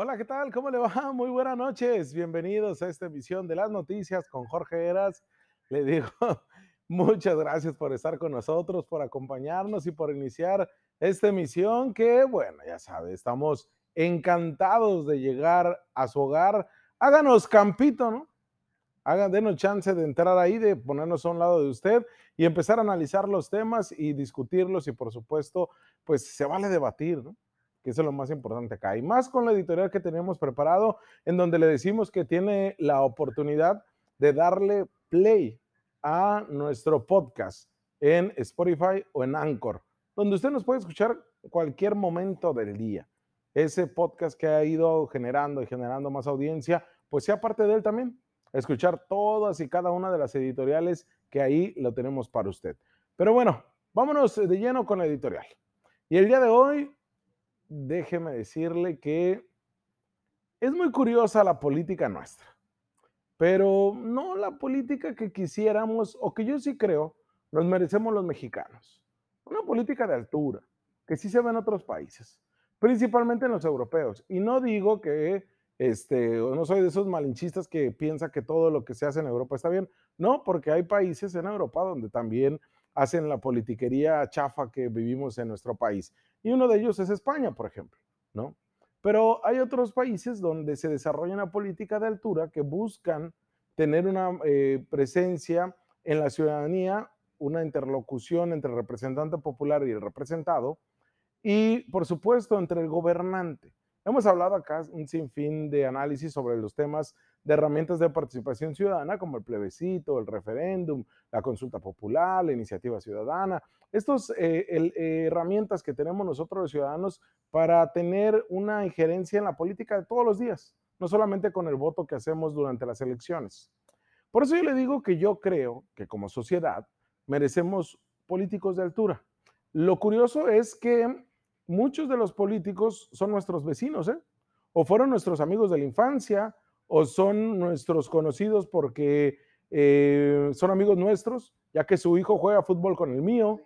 Hola, ¿qué tal? ¿Cómo le va? Muy buenas noches. Bienvenidos a esta emisión de las noticias con Jorge Eras. Le digo muchas gracias por estar con nosotros, por acompañarnos y por iniciar esta emisión que, bueno, ya sabe, estamos encantados de llegar a su hogar. Háganos campito, ¿no? Hagan, denos chance de entrar ahí, de ponernos a un lado de usted y empezar a analizar los temas y discutirlos y, por supuesto, pues se vale debatir, ¿no? Que es lo más importante acá. Y más con la editorial que tenemos preparado, en donde le decimos que tiene la oportunidad de darle play a nuestro podcast en Spotify o en Anchor, donde usted nos puede escuchar cualquier momento del día. Ese podcast que ha ido generando y generando más audiencia, pues sea parte de él también. Escuchar todas y cada una de las editoriales que ahí lo tenemos para usted. Pero bueno, vámonos de lleno con la editorial. Y el día de hoy déjeme decirle que es muy curiosa la política nuestra, pero no la política que quisiéramos o que yo sí creo nos merecemos los mexicanos. Una política de altura, que sí se ve en otros países, principalmente en los europeos. Y no digo que este, no soy de esos malinchistas que piensa que todo lo que se hace en Europa está bien. No, porque hay países en Europa donde también hacen la politiquería chafa que vivimos en nuestro país. Y uno de ellos es España, por ejemplo, ¿no? Pero hay otros países donde se desarrolla una política de altura que buscan tener una eh, presencia en la ciudadanía, una interlocución entre el representante popular y el representado, y por supuesto entre el gobernante. Hemos hablado acá un sinfín de análisis sobre los temas de herramientas de participación ciudadana como el plebiscito, el referéndum, la consulta popular, la iniciativa ciudadana. Estas eh, eh, herramientas que tenemos nosotros los ciudadanos para tener una injerencia en la política de todos los días, no solamente con el voto que hacemos durante las elecciones. Por eso yo le digo que yo creo que como sociedad merecemos políticos de altura. Lo curioso es que muchos de los políticos son nuestros vecinos, ¿eh? O fueron nuestros amigos de la infancia, o son nuestros conocidos porque eh, son amigos nuestros, ya que su hijo juega fútbol con el mío.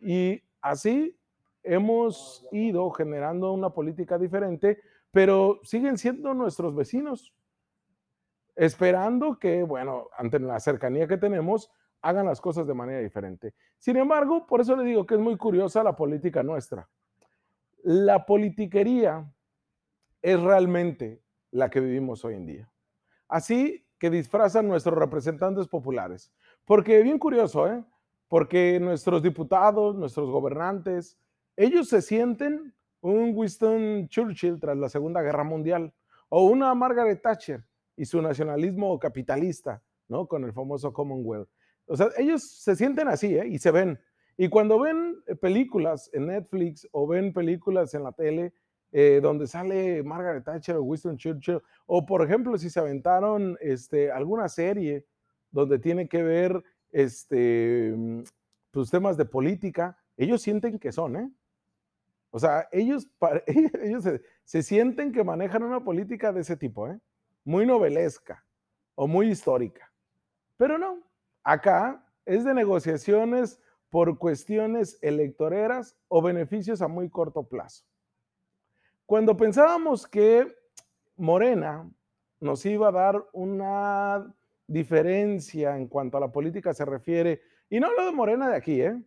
Y así hemos ido generando una política diferente, pero siguen siendo nuestros vecinos, esperando que, bueno, ante la cercanía que tenemos, hagan las cosas de manera diferente. Sin embargo, por eso le digo que es muy curiosa la política nuestra. La politiquería es realmente la que vivimos hoy en día. Así que disfrazan nuestros representantes populares. Porque bien curioso, ¿eh? Porque nuestros diputados, nuestros gobernantes, ellos se sienten un Winston Churchill tras la Segunda Guerra Mundial o una Margaret Thatcher y su nacionalismo capitalista, ¿no? Con el famoso Commonwealth. O sea, ellos se sienten así, ¿eh? Y se ven. Y cuando ven eh, películas en Netflix o ven películas en la tele eh, donde sale Margaret Thatcher o Winston Churchill, o por ejemplo si se aventaron este, alguna serie donde tiene que ver este, pues, temas de política, ellos sienten que son, ¿eh? O sea, ellos, ellos se, se, sienten que manejan una política de ese tipo, ¿eh? Muy novelesca o muy histórica. Pero no, acá es de negociaciones por cuestiones electoreras o beneficios a muy corto plazo. Cuando pensábamos que Morena nos iba a dar una diferencia en cuanto a la política se refiere, y no hablo de Morena de aquí, ¿eh?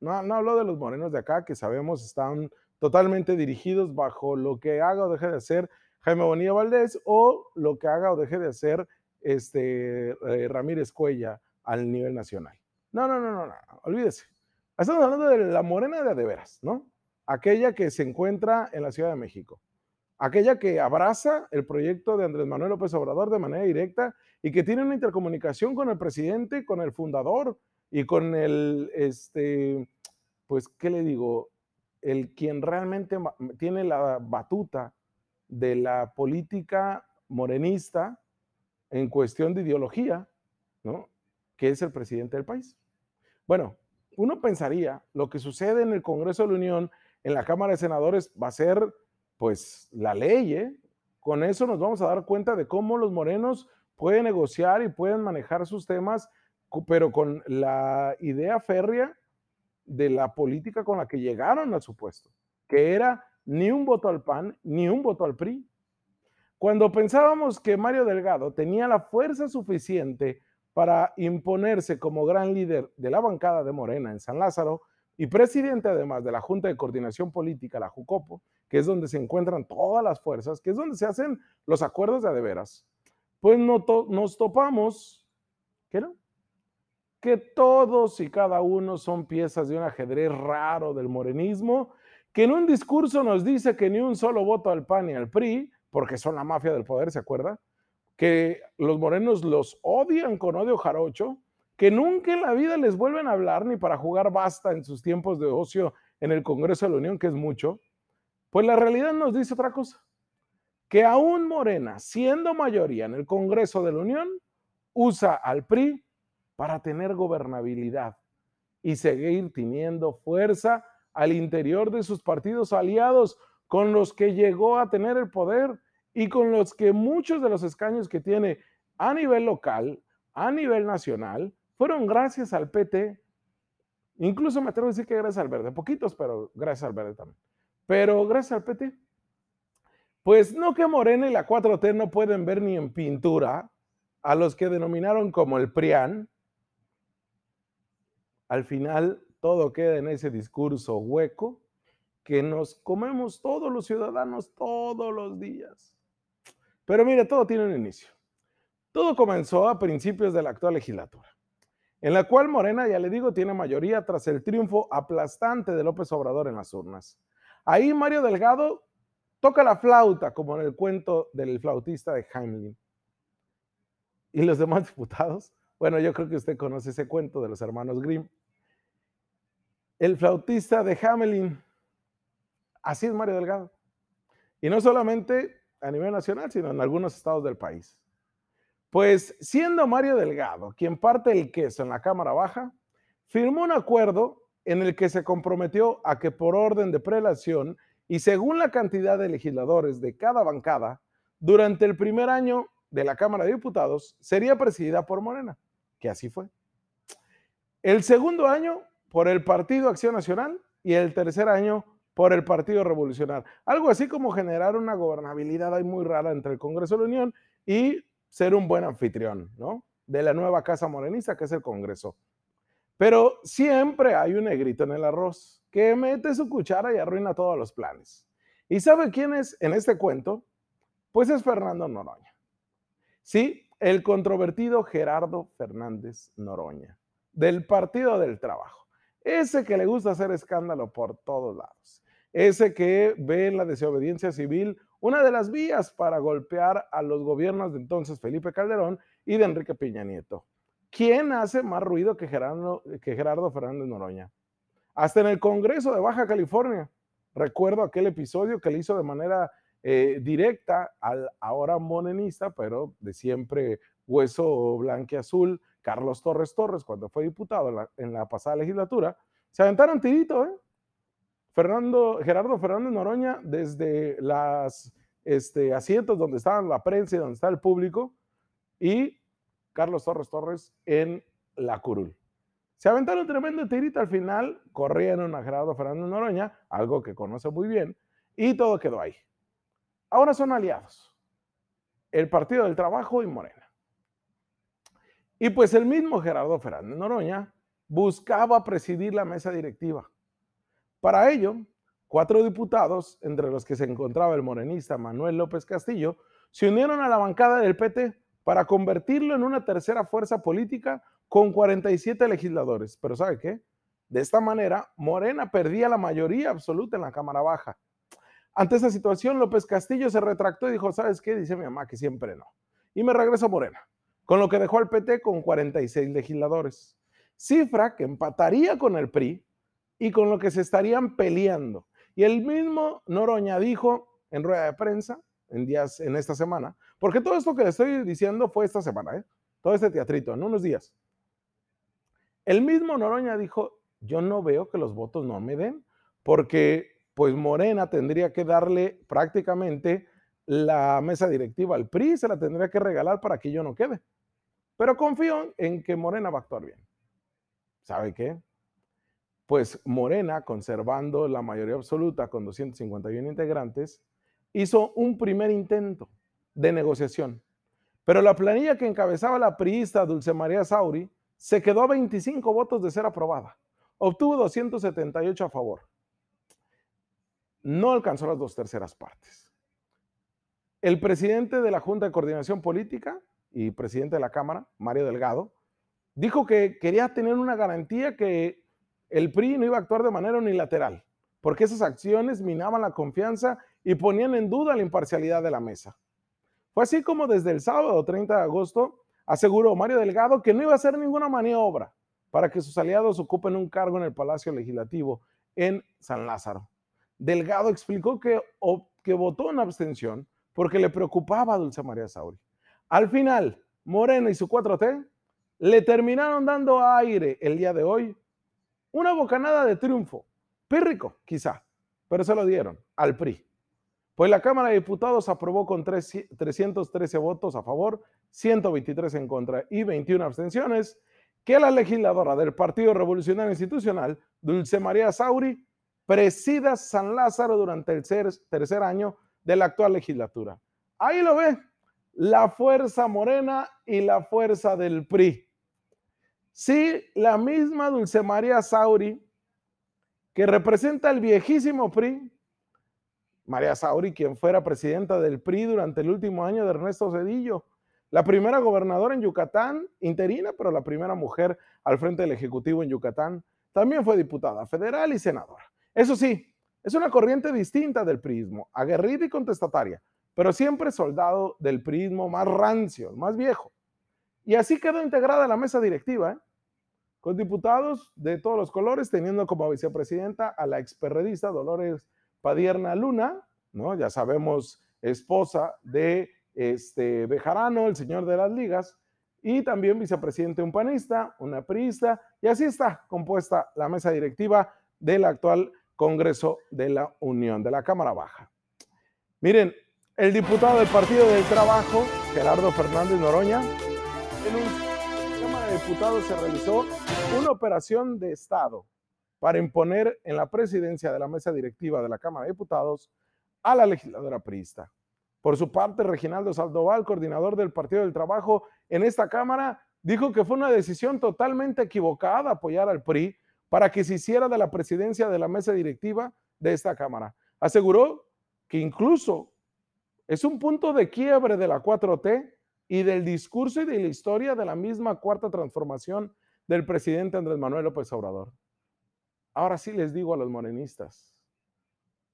No, no hablo de los morenos de acá, que sabemos están totalmente dirigidos bajo lo que haga o deje de hacer Jaime Bonilla Valdés o lo que haga o deje de hacer este, eh, Ramírez Cuella al nivel nacional. No, no, no, no, no, olvídese. Estamos hablando de la morena de de veras, ¿no? Aquella que se encuentra en la Ciudad de México. Aquella que abraza el proyecto de Andrés Manuel López Obrador de manera directa y que tiene una intercomunicación con el presidente, con el fundador y con el, este, pues, ¿qué le digo? El quien realmente tiene la batuta de la política morenista en cuestión de ideología, ¿no? Que es el presidente del país. Bueno, uno pensaría lo que sucede en el Congreso de la Unión, en la Cámara de Senadores, va a ser pues la ley. ¿eh? Con eso nos vamos a dar cuenta de cómo los morenos pueden negociar y pueden manejar sus temas, pero con la idea férrea de la política con la que llegaron a su puesto, que era ni un voto al PAN, ni un voto al PRI. Cuando pensábamos que Mario Delgado tenía la fuerza suficiente para imponerse como gran líder de la bancada de Morena en San Lázaro y presidente además de la Junta de Coordinación Política, la JUCOPO, que es donde se encuentran todas las fuerzas, que es donde se hacen los acuerdos de adeveras, pues no nos topamos, ¿qué no? Que todos y cada uno son piezas de un ajedrez raro del morenismo, que en un discurso nos dice que ni un solo voto al PAN y al PRI, porque son la mafia del poder, ¿se acuerda? Que los morenos los odian con odio jarocho, que nunca en la vida les vuelven a hablar ni para jugar basta en sus tiempos de ocio en el Congreso de la Unión, que es mucho, pues la realidad nos dice otra cosa, que aún Morena, siendo mayoría en el Congreso de la Unión, usa al PRI para tener gobernabilidad y seguir teniendo fuerza al interior de sus partidos aliados con los que llegó a tener el poder y con los que muchos de los escaños que tiene a nivel local, a nivel nacional, fueron gracias al PT. Incluso me atrevo a decir que gracias al verde, poquitos, pero gracias al verde también. Pero gracias al PT. Pues no que Morena y la 4T no pueden ver ni en pintura a los que denominaron como el PRIAN. Al final todo queda en ese discurso hueco que nos comemos todos los ciudadanos todos los días. Pero mire, todo tiene un inicio. Todo comenzó a principios de la actual legislatura, en la cual Morena, ya le digo, tiene mayoría tras el triunfo aplastante de López Obrador en las urnas. Ahí Mario Delgado toca la flauta, como en el cuento del flautista de Hamelin. ¿Y los demás diputados? Bueno, yo creo que usted conoce ese cuento de los hermanos Grimm. El flautista de Hamelin Así es Mario Delgado. Y no solamente a nivel nacional, sino en algunos estados del país. Pues siendo Mario Delgado quien parte el queso en la Cámara Baja, firmó un acuerdo en el que se comprometió a que por orden de prelación y según la cantidad de legisladores de cada bancada, durante el primer año de la Cámara de Diputados sería presidida por Morena, que así fue. El segundo año por el Partido Acción Nacional y el tercer año por el Partido Revolucionario. Algo así como generar una gobernabilidad ahí muy rara entre el Congreso de la Unión y ser un buen anfitrión, ¿no? De la nueva Casa Morenista, que es el Congreso. Pero siempre hay un negrito en el arroz que mete su cuchara y arruina todos los planes. ¿Y sabe quién es en este cuento? Pues es Fernando Noroña. Sí, el controvertido Gerardo Fernández Noroña, del Partido del Trabajo. Ese que le gusta hacer escándalo por todos lados ese que ve en la desobediencia civil una de las vías para golpear a los gobiernos de entonces Felipe Calderón y de Enrique Peña Nieto. ¿Quién hace más ruido que Gerardo, que Gerardo Fernández Noroña? Hasta en el Congreso de Baja California. Recuerdo aquel episodio que le hizo de manera eh, directa al ahora monenista, pero de siempre hueso azul, Carlos Torres Torres, cuando fue diputado en la, en la pasada legislatura. Se aventaron tirito, ¿eh? Fernando, Gerardo Fernández Noroña desde las este, asientos donde estaba la prensa y donde está el público y Carlos Torres Torres en la curul. Se aventaron tremendo tirito al final, corrieron a Gerardo Fernández Noroña, algo que conoce muy bien, y todo quedó ahí. Ahora son aliados, el Partido del Trabajo y Morena. Y pues el mismo Gerardo Fernández Noroña buscaba presidir la mesa directiva para ello, cuatro diputados, entre los que se encontraba el morenista Manuel López Castillo, se unieron a la bancada del PT para convertirlo en una tercera fuerza política con 47 legisladores. Pero ¿sabe qué? De esta manera, Morena perdía la mayoría absoluta en la Cámara Baja. Ante esa situación, López Castillo se retractó y dijo, ¿sabes qué? Dice mi mamá que siempre no. Y me regreso Morena, con lo que dejó al PT con 46 legisladores. Cifra que empataría con el PRI, y con lo que se estarían peleando. Y el mismo Noroña dijo en rueda de prensa, en días, en esta semana, porque todo esto que le estoy diciendo fue esta semana, ¿eh? todo este teatrito, en unos días. El mismo Noroña dijo, yo no veo que los votos no me den, porque pues Morena tendría que darle prácticamente la mesa directiva al PRI, se la tendría que regalar para que yo no quede. Pero confío en que Morena va a actuar bien. ¿Sabe qué? Pues Morena, conservando la mayoría absoluta con 251 integrantes, hizo un primer intento de negociación. Pero la planilla que encabezaba la priista Dulce María Sauri se quedó a 25 votos de ser aprobada. Obtuvo 278 a favor. No alcanzó las dos terceras partes. El presidente de la Junta de Coordinación Política y presidente de la Cámara, Mario Delgado, dijo que quería tener una garantía que el PRI no iba a actuar de manera unilateral, porque esas acciones minaban la confianza y ponían en duda la imparcialidad de la mesa. Fue así como desde el sábado 30 de agosto aseguró Mario Delgado que no iba a hacer ninguna maniobra para que sus aliados ocupen un cargo en el Palacio Legislativo en San Lázaro. Delgado explicó que, que votó en abstención porque le preocupaba a Dulce María Sauri. Al final, Morena y su 4T le terminaron dando aire el día de hoy una bocanada de triunfo. Pírrico, quizá, pero se lo dieron al PRI. Pues la Cámara de Diputados aprobó con 313 votos a favor, 123 en contra y 21 abstenciones que la legisladora del Partido Revolucionario Institucional, Dulce María Sauri, presida San Lázaro durante el tercer año de la actual legislatura. Ahí lo ve, la fuerza morena y la fuerza del PRI. Sí, la misma Dulce María Sauri, que representa el viejísimo PRI, María Sauri, quien fuera presidenta del PRI durante el último año de Ernesto Cedillo, la primera gobernadora en Yucatán, interina, pero la primera mujer al frente del Ejecutivo en Yucatán, también fue diputada federal y senadora. Eso sí, es una corriente distinta del priismo, aguerrida y contestataria, pero siempre soldado del priismo más rancio, más viejo. Y así quedó integrada la mesa directiva. ¿eh? Con diputados de todos los colores, teniendo como vicepresidenta a la experredista Dolores Padierna Luna, ¿no? Ya sabemos, esposa de este Bejarano, el señor de las ligas, y también vicepresidente un panista, una priista, y así está compuesta la mesa directiva del actual Congreso de la Unión, de la Cámara Baja. Miren, el diputado del Partido del Trabajo, Gerardo Fernández Noroña, Diputados se realizó una operación de Estado para imponer en la presidencia de la mesa directiva de la Cámara de Diputados a la legisladora priista. Por su parte, Reginaldo Saldoval, coordinador del Partido del Trabajo en esta Cámara, dijo que fue una decisión totalmente equivocada apoyar al PRI para que se hiciera de la presidencia de la mesa directiva de esta Cámara. Aseguró que incluso es un punto de quiebre de la 4T y del discurso y de la historia de la misma cuarta transformación del presidente Andrés Manuel López Obrador. Ahora sí les digo a los morenistas,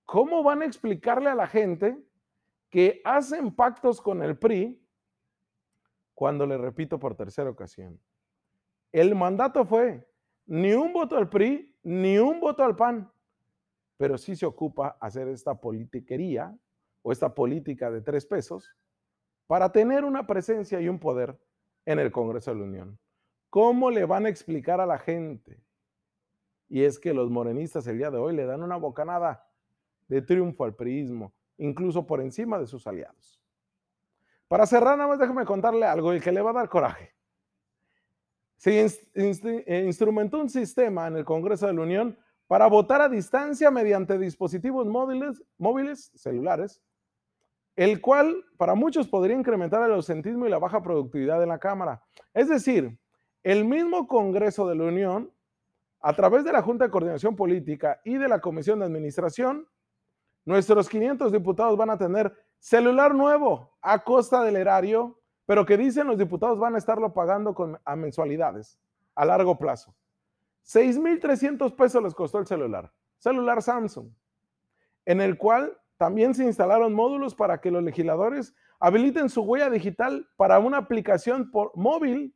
¿cómo van a explicarle a la gente que hacen pactos con el PRI cuando le repito por tercera ocasión? El mandato fue ni un voto al PRI, ni un voto al PAN, pero sí se ocupa hacer esta politiquería o esta política de tres pesos para tener una presencia y un poder en el Congreso de la Unión. ¿Cómo le van a explicar a la gente? Y es que los morenistas el día de hoy le dan una bocanada de triunfo al priismo, incluso por encima de sus aliados. Para cerrar, nada más déjeme contarle algo y que le va a dar coraje. Se eh, instrumentó un sistema en el Congreso de la Unión para votar a distancia mediante dispositivos móviles, móviles celulares el cual para muchos podría incrementar el ausentismo y la baja productividad de la Cámara. Es decir, el mismo Congreso de la Unión, a través de la Junta de Coordinación Política y de la Comisión de Administración, nuestros 500 diputados van a tener celular nuevo a costa del erario, pero que dicen los diputados van a estarlo pagando con, a mensualidades a largo plazo. 6.300 pesos les costó el celular, celular Samsung, en el cual también se instalaron módulos para que los legisladores habiliten su huella digital para una aplicación por móvil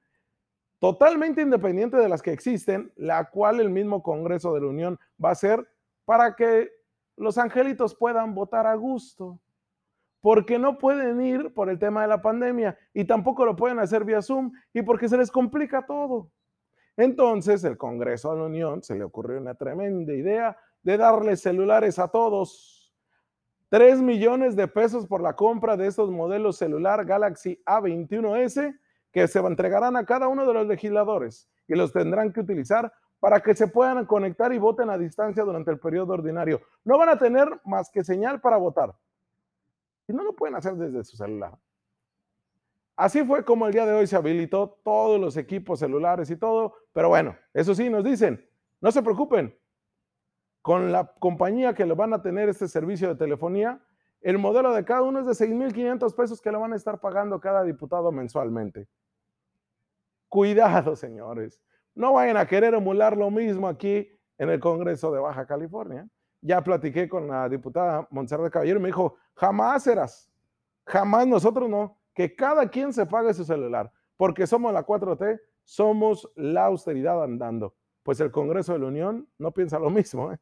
totalmente independiente de las que existen, la cual el mismo Congreso de la Unión va a hacer para que los angelitos puedan votar a gusto, porque no pueden ir por el tema de la pandemia y tampoco lo pueden hacer vía Zoom y porque se les complica todo. Entonces el Congreso de la Unión se le ocurrió una tremenda idea de darle celulares a todos 3 millones de pesos por la compra de estos modelos celular Galaxy A21S que se entregarán a cada uno de los legisladores y los tendrán que utilizar para que se puedan conectar y voten a distancia durante el periodo ordinario. No van a tener más que señal para votar. Y no lo pueden hacer desde su celular. Así fue como el día de hoy se habilitó todos los equipos celulares y todo, pero bueno, eso sí, nos dicen, no se preocupen, con la compañía que le van a tener este servicio de telefonía, el modelo de cada uno es de 6.500 pesos que le van a estar pagando cada diputado mensualmente. Cuidado, señores. No vayan a querer emular lo mismo aquí en el Congreso de Baja California. Ya platiqué con la diputada Montserrat Caballero y me dijo, jamás serás, jamás nosotros no, que cada quien se pague su celular, porque somos la 4T, somos la austeridad andando. Pues el Congreso de la Unión no piensa lo mismo. ¿eh?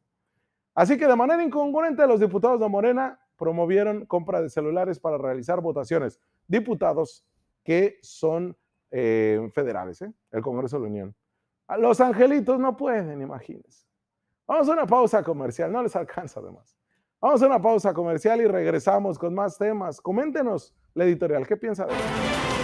Así que de manera incongruente los diputados de Morena promovieron compra de celulares para realizar votaciones. Diputados que son eh, federales, ¿eh? el Congreso de la Unión. A los angelitos no pueden, imagínense. Vamos a una pausa comercial, no les alcanza además. Vamos a una pausa comercial y regresamos con más temas. Coméntenos la editorial, ¿qué piensa de eso?